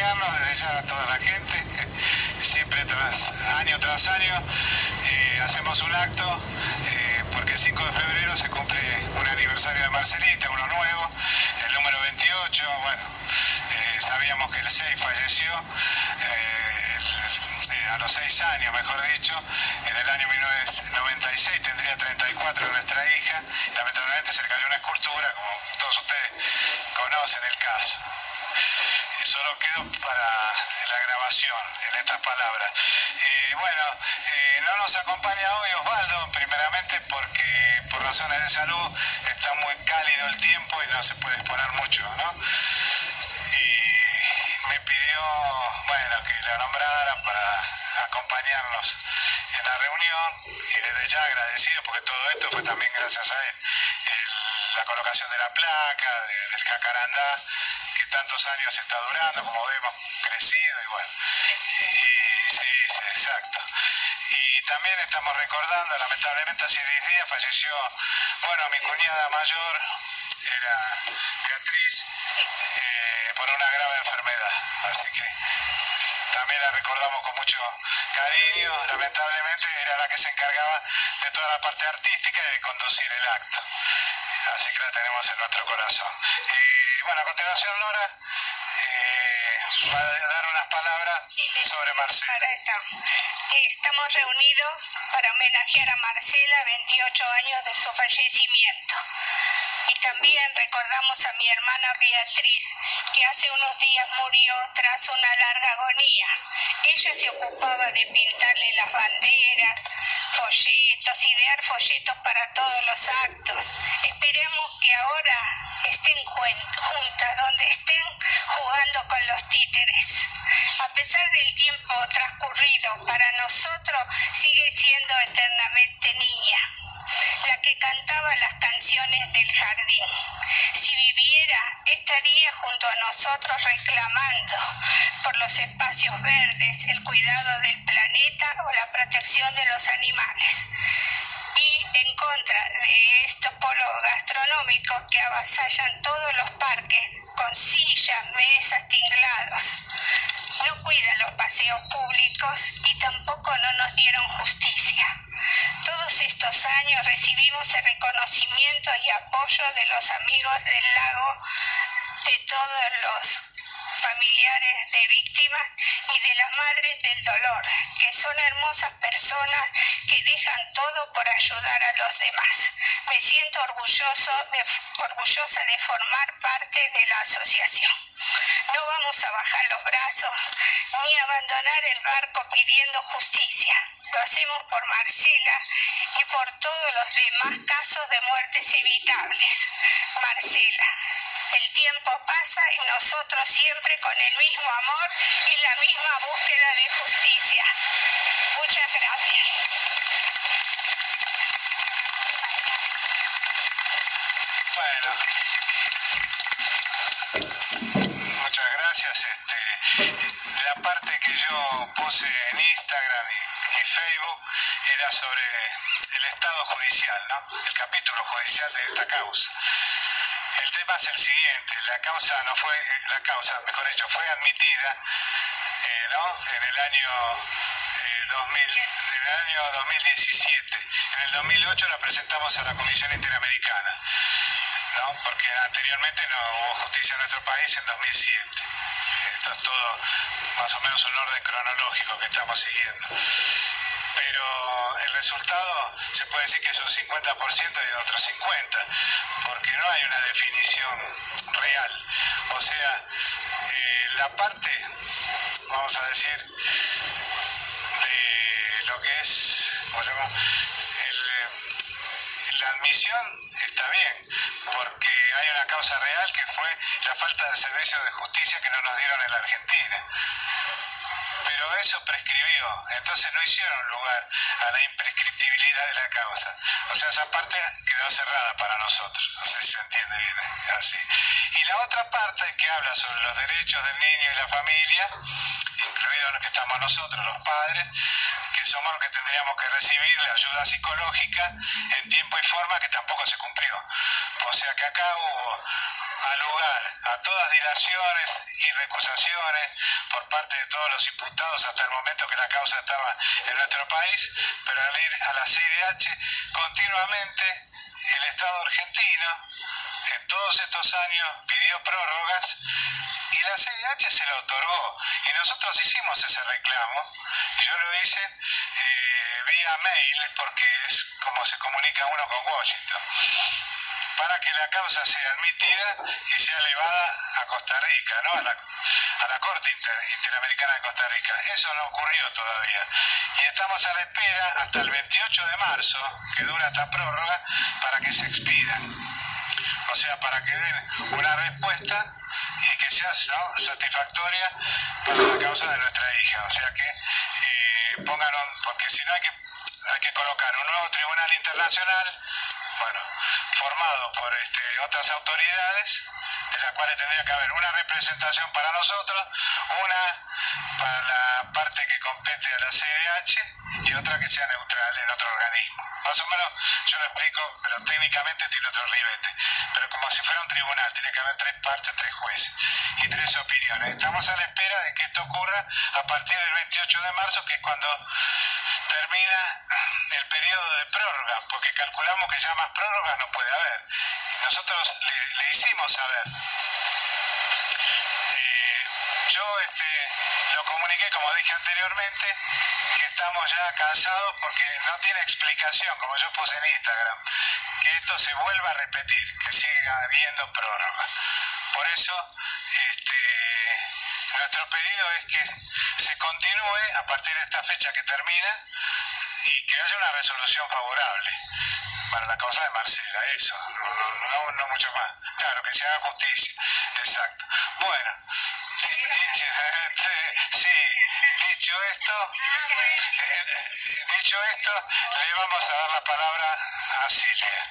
desde ya a toda la gente. Siempre año tras año eh, hacemos un acto eh, porque el 5 de febrero se cumple un aniversario de Marcelita, uno nuevo, el número 28. Bueno, eh, sabíamos que el 6 falleció a los 6 años, mejor dicho, en el año 1996 tendría 34 nuestra hija, lamentablemente se le cayó una escultura, como todos ustedes conocen el caso solo quedó para la grabación en estas palabras. Y bueno, eh, no nos acompaña hoy Osvaldo, primeramente porque por razones de salud está muy cálido el tiempo y no se puede exponer mucho, ¿no? Y me pidió, bueno, que lo nombrara para acompañarnos en la reunión y desde ya agradecido porque todo esto fue también gracias a él. la colocación de la placa, del jacarandá, tantos años está durando, como vemos, crecido y bueno. Y, sí, exacto. Y también estamos recordando, lamentablemente hace 10 días falleció, bueno, mi cuñada mayor era Beatriz eh, por una grave enfermedad. Así que también la recordamos con mucho cariño. Lamentablemente era la que se encargaba de toda la parte artística y de conducir el acto. Así que la tenemos en nuestro corazón. Y bueno, a continuación Nora eh, va a dar unas palabras sobre Marcela. Estamos reunidos para homenajear a Marcela, 28 años de su fallecimiento. Y también recordamos a mi hermana Beatriz, que hace unos días murió tras una larga agonía. Ella se ocupaba de pintarle las banderas, folletos, idear folletos para todos los actos. Esperemos que ahora estén juntas, donde estén jugando con los títeres. A pesar del tiempo transcurrido, para nosotros sigue siendo eternamente niña, la que cantaba las canciones del jardín. Si viviera, estaría junto a nosotros reclamando por los espacios verdes, el cuidado del planeta o la protección de los animales y en contra de estos polos gastronómicos que avasallan todos los parques con sillas, mesas, tinglados. No cuidan los paseos públicos y tampoco no nos dieron justicia. Todos estos años recibimos el reconocimiento y apoyo de los amigos del lago, de todos los familiares de víctimas y de las madres del dolor, que son hermosas personas que dejan todo por ayudar a los demás. Me siento orgulloso orgullosa de formar parte de la asociación. No vamos a bajar los brazos ni abandonar el barco pidiendo justicia. Lo hacemos por Marcela y por todos los demás casos de muertes evitables. Marcela, el tiempo pasa y nosotros siempre con el mismo amor y la misma búsqueda de justicia. Muchas gracias. Bueno, muchas gracias. Este, la parte que yo puse en Instagram y, y Facebook era sobre el estado judicial, ¿no? El capítulo judicial de esta causa. El tema es el siguiente, la causa no fue, la causa, mejor dicho, fue admitida eh, ¿no? en el año, 2000, eh, en el año 2017. En el 2008 la presentamos a la Comisión Interamericana, ¿no? porque anteriormente no hubo justicia en nuestro país en 2007. Esto es todo más o menos un orden cronológico que estamos siguiendo pero el resultado se puede decir que es un 50% y otro 50%, porque no hay una definición real. O sea, eh, la parte, vamos a decir, de lo que es, ¿cómo se llama? Eh, la admisión está bien, porque hay una causa real que fue la falta de servicios de justicia que no nos dieron en la Argentina pero eso prescribió, entonces no hicieron lugar a la imprescriptibilidad de la causa. O sea, esa parte quedó cerrada para nosotros, no sé si se entiende bien, así. Y la otra parte que habla sobre los derechos del niño y la familia, incluidos los que estamos nosotros, los padres, que somos los que tendríamos que recibir la ayuda psicológica en tiempo y forma que tampoco se cumplió. O sea que acá hubo a lugar a todas dilaciones y recusaciones por parte de todos los imputados hasta el momento que la causa estaba en nuestro país, pero al ir a la CIDH continuamente el Estado argentino en todos estos años pidió prórrogas y la CIDH se lo otorgó. Y nosotros hicimos ese reclamo. Yo lo hice eh, vía mail porque es como se comunica uno con Washington para que la causa sea admitida y sea elevada a Costa Rica, ¿no? a, la, a la Corte Interamericana de Costa Rica. Eso no ocurrió todavía. Y estamos a la espera hasta el 28 de marzo, que dura esta prórroga, para que se expidan. O sea, para que den una respuesta y que sea satisfactoria para la causa de nuestra hija. O sea que eh, pongan, porque si no hay que, hay que colocar un nuevo tribunal internacional, bueno, formado por este, otras autoridades, de las cuales tendría que haber una representación para nosotros, una para la parte que compete a la CDH y otra que sea neutral en otro organismo. Más o menos yo lo explico, pero técnicamente tiene otro ribete. Pero como si fuera un tribunal, tiene que haber tres partes, tres jueces y tres opiniones. Estamos a la espera de que esto ocurra a partir del 28 de marzo, que es cuando termina periodo de prórroga, porque calculamos que ya más prórroga no puede haber. Nosotros le, hicimos saber. Eh, yo este, lo comuniqué, como dije anteriormente, que estamos ya cansados porque no tiene explicación, como yo puse en Instagram, que esto se vuelva a repetir, que siga habiendo prórroga. Por eso, este, nuestro pedido es que se continúe a partir de esta fecha que termina y que haya una resolución favorable para la causa de Marcela, eso, no, no, mucho más. Claro, que se haga justicia, exacto. Bueno, sí, dicho esto, dicho esto, le vamos a dar la palabra a Silvia.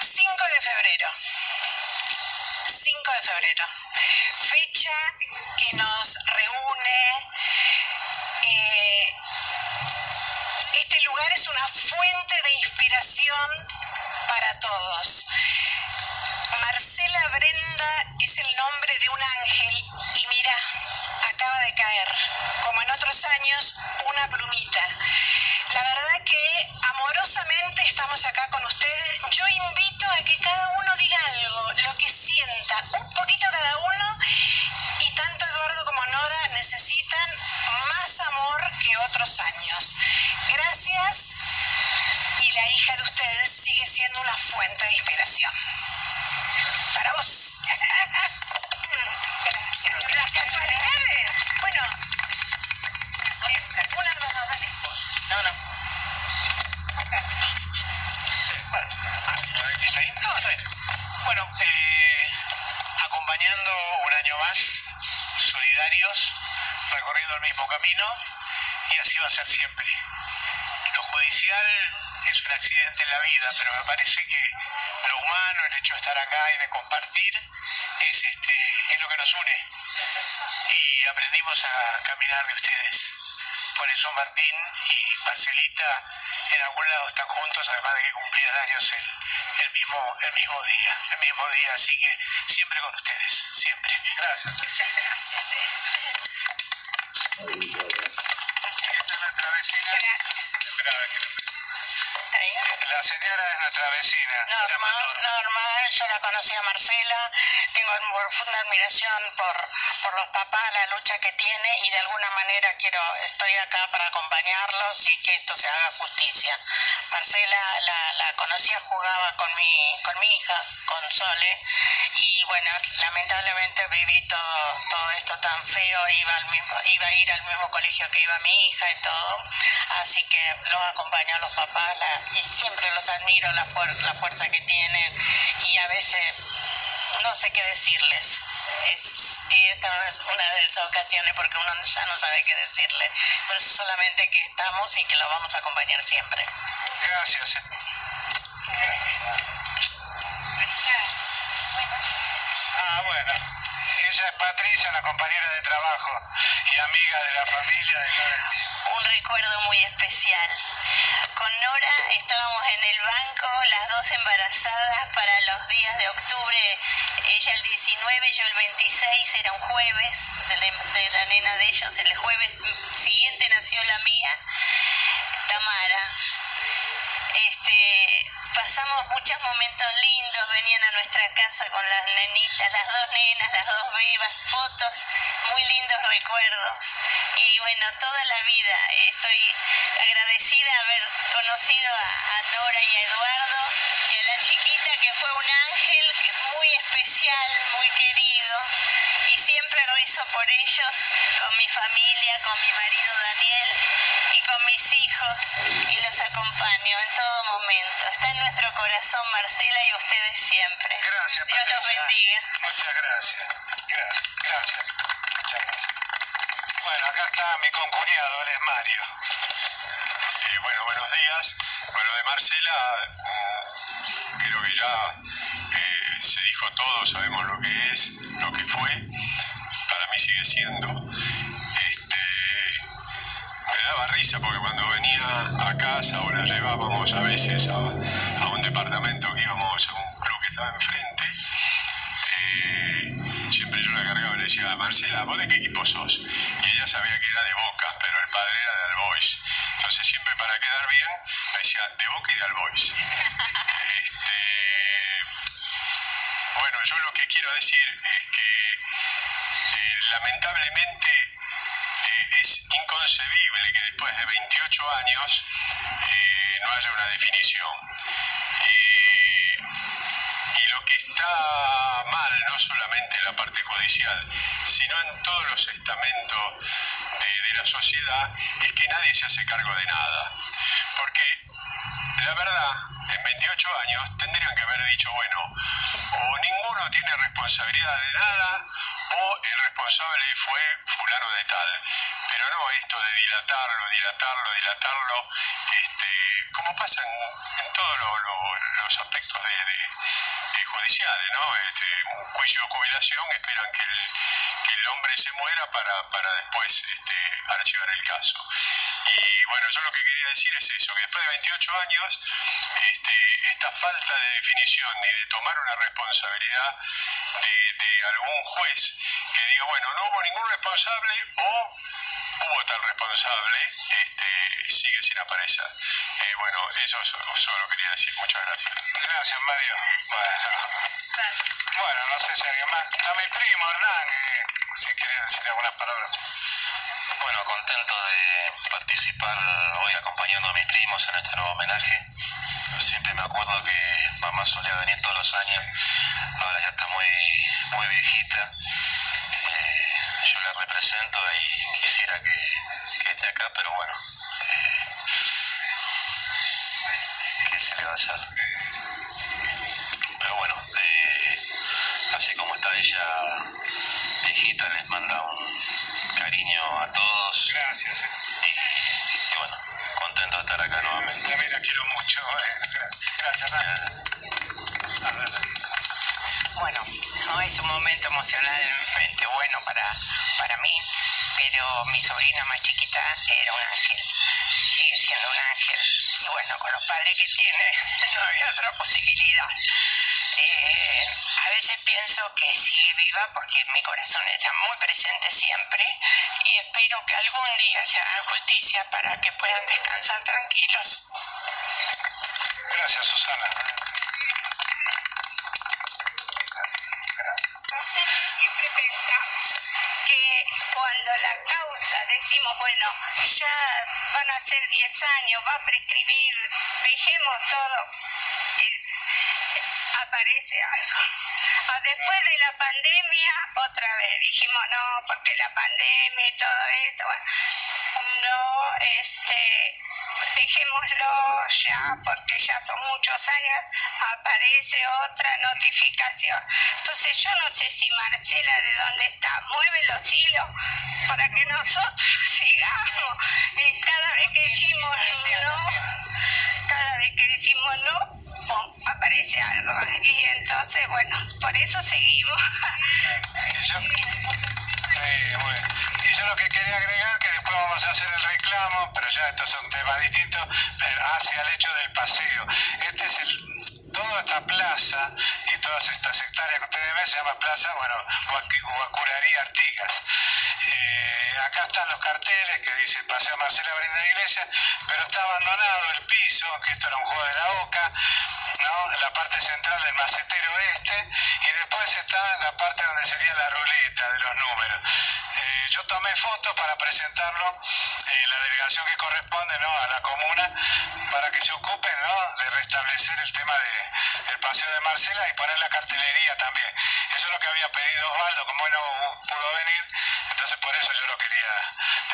5 de febrero. 5 de febrero. Fecha que nos reúne este lugar es una fuente de inspiración para todos. Marcela Brenda es el nombre de un ángel y mira, acaba de caer, como en otros años, una plumita. La verdad que amorosamente estamos acá con ustedes. De ustedes sigue siendo una fuente de inspiración. Para vos. Las casualidades. Bueno, una, dos, dale. No, no. Bueno, eh, acompañando un año más, solidarios, recorriendo el mismo camino, y así va a ser siempre. Lo judicial es un accidente en la vida, pero me parece que lo humano, el hecho de estar acá y de compartir, es, este, es lo que nos une. Y aprendimos a caminar de ustedes. Por eso Martín y Marcelita en algún lado están juntos, además de que cumplían años el, el, mismo, el mismo día, el mismo día, así que siempre con ustedes, siempre. Gracias. Muchas gracias. Esta es. La señora es nuestra vecina. Normal, normal, yo la conocí a Marcela, tengo profunda admiración por, por los papás, la lucha que tiene y de alguna manera quiero, estoy acá para acompañarlos y que esto se haga justicia. Marcela la, la conocía, jugaba con mi, con mi hija, con Sole, y bueno, lamentablemente viví todo, todo esto tan feo, iba, al mismo, iba a ir al mismo colegio que iba mi hija y todo, así que los acompañó a los papás y siempre los admiro la, la fuerza que tienen y a veces no sé qué decirles. Es, esta es una de esas ocasiones porque uno ya no sabe qué decirle, pero solamente que estamos y que lo vamos a acompañar siempre. Gracias. Ah, bueno. Ella es Patricia, una compañera de trabajo y amiga de la familia de Nora. Un recuerdo muy especial. Con Nora estábamos en el banco las dos en embarazada para los días de octubre, ella el 19, yo el 26, era un jueves de la nena de ellos, el jueves siguiente nació la mía, Tamara. Este, pasamos muchos momentos lindos, venían a nuestra casa con las nenitas, las dos nenas, las dos vivas, fotos, muy lindos recuerdos. Y bueno, toda la vida estoy agradecida de haber conocido a, Nora y a Eduardo y a la chiquita que fue un ángel muy especial, muy querido. Y siempre rezo por ellos, con mi familia, con mi marido Daniel y con mis hijos y los acompaño en todo momento. Está en nuestro corazón Marcela y ustedes siempre. Gracias, Dios los bendiga. Muchas gracias. Gracias, gracias. Muchas gracias. Bueno, acá está mi concuñado, él es Mario. Eh, bueno, buenos días. Bueno, de Marcela, mm, creo que ya eh, se dijo todo, sabemos lo que es, lo que fue. Para mí sigue siendo. Este, me daba risa porque cuando venía a casa o la llevábamos a veces a, a un departamento que íbamos a un club que estaba enfrente, eh, siempre yo la cargaba y le decía, Marcela, ¿vos de qué equipo sos? Y ella sabía que era de Boca, pero el padre era de Albois. Entonces siempre para quedar bien decía, de Boca y de Albois. Este, bueno, yo lo que quiero decir es que eh, lamentablemente eh, es inconcebible que después de 28 años eh, no haya una definición. Y lo que está mal, no solamente en la parte judicial, sino en todos los estamentos de, de la sociedad, es que nadie se hace cargo de nada. Porque la verdad, en 28 años tendrían que haber dicho, bueno, o ninguno tiene responsabilidad de nada, o el responsable fue fulano de tal. Pero no esto de dilatarlo, dilatarlo, dilatarlo, este, como pasa en, todos lo- lo- los aspectos de, judiciales, ¿no? Este, un juicio de jubilación, esperan que el, que el hombre se muera para, para después este, archivar el caso. Y bueno, yo lo que quería decir es eso, que después de 28 años, este, esta falta de definición ni de tomar una responsabilidad de, de algún juez que diga, bueno, no hubo ningún responsable o hubo tal responsable, este, sigue sin aparecer. Eh, bueno, eso so- solo quería decir. Muchas gracias. Gracias, Mario. Bueno, bueno no sé si alguien más. Está mi primo, Hernán, que si quiere decir algunas palabras. Bueno, contento de participar hoy acompañando a mis primos en este nuevo homenaje. Siempre me acuerdo que mamá solía venir todos los años, ahora ya está muy, muy viejita. Eh, yo la represento y quisiera que, esté acá, pero bueno, eh, ¿qué se le va a hacer? Pero bueno, eh, así como está ella viejita, les manda un a todos Gracias. y, y bueno, contento de estar acá nuevamente. También la quiero mucho. eh. Gracias, Hernán. A ver. Bueno, no es un momento emocionalmente bueno para, para mí, pero mi sobrina más chiquita era un ángel, sigue siendo un ángel. Y bueno, con los padres que tiene no había otra posibilidad. Eh, a veces pienso que sigue viva porque mi corazón está muy presente siempre y espero que algún día se haga justicia para que puedan descansar tranquilos. Gracias, Susana. Siempre pensamos que cuando la causa decimos, bueno, ya van a ser 10 años, va a prescribir, dejemos todo, aparece algo. Después de la pandemia, otra vez dijimos, no, porque la pandemia y todo esto, bueno, no, este, dejémoslo ya, porque ya son muchos años, aparece otra notificación. Entonces yo no sé si Marcela de dónde está, mueve los hilos para que nosotros sigamos. Y cada vez que decimos no, cada vez que decimos no, algo. Y entonces, bueno, por eso seguimos. Y yo. Y lo que quería agregar, que después vamos a hacer el reclamo, pero ya estos son temas distintos, hacia el hecho del paseo. Este es el, todo todas estas hectáreas que ustedes ven, se llama Plaza, bueno, Guacurarí Artigas. Eh, acá están los carteles que dice Paseo Marcela Brinda Iglesia, pero está abandonado el piso, que esto era un juego de la boca, del macetero este, y después está la parte donde sería la ruleta de los números. Eh, yo tomé fotos para presentarlo en la delegación que corresponde ¿no? a la comuna para que se ocupen ¿no? de restablecer el tema de, del paseo de Marcela y poner la cartelería también. Eso es lo que había pedido Osvaldo, como no pudo venir, entonces por eso yo lo quería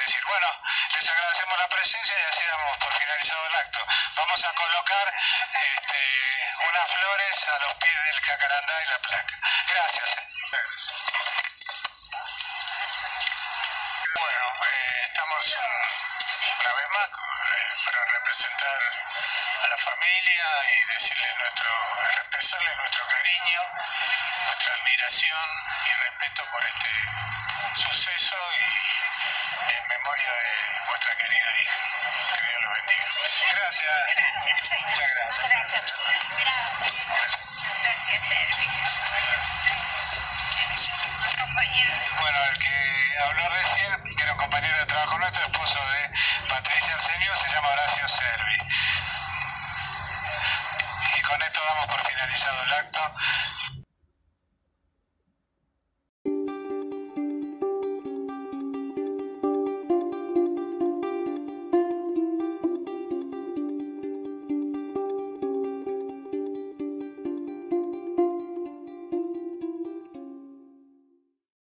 decir. Bueno, les agradecemos la presencia y así damos por finalizado el acto. Vamos a colocar este, unas flores a los pies del jacarandá y la placa. Gracias. Bueno, eh, estamos una vez más eh, para representar a la familia y decirle nuestro, expresarle nuestro cariño, nuestra admiración y respeto por este suceso y en memoria de vuestra querida hija. Gracias. Muchas gracias. Gracias. Gracias. Bueno, el que habló recién, que era un compañero de trabajo nuestro, esposo de Patricia Arsenio, se llama Horacio Servi. Y con esto damos por finalizado el acto.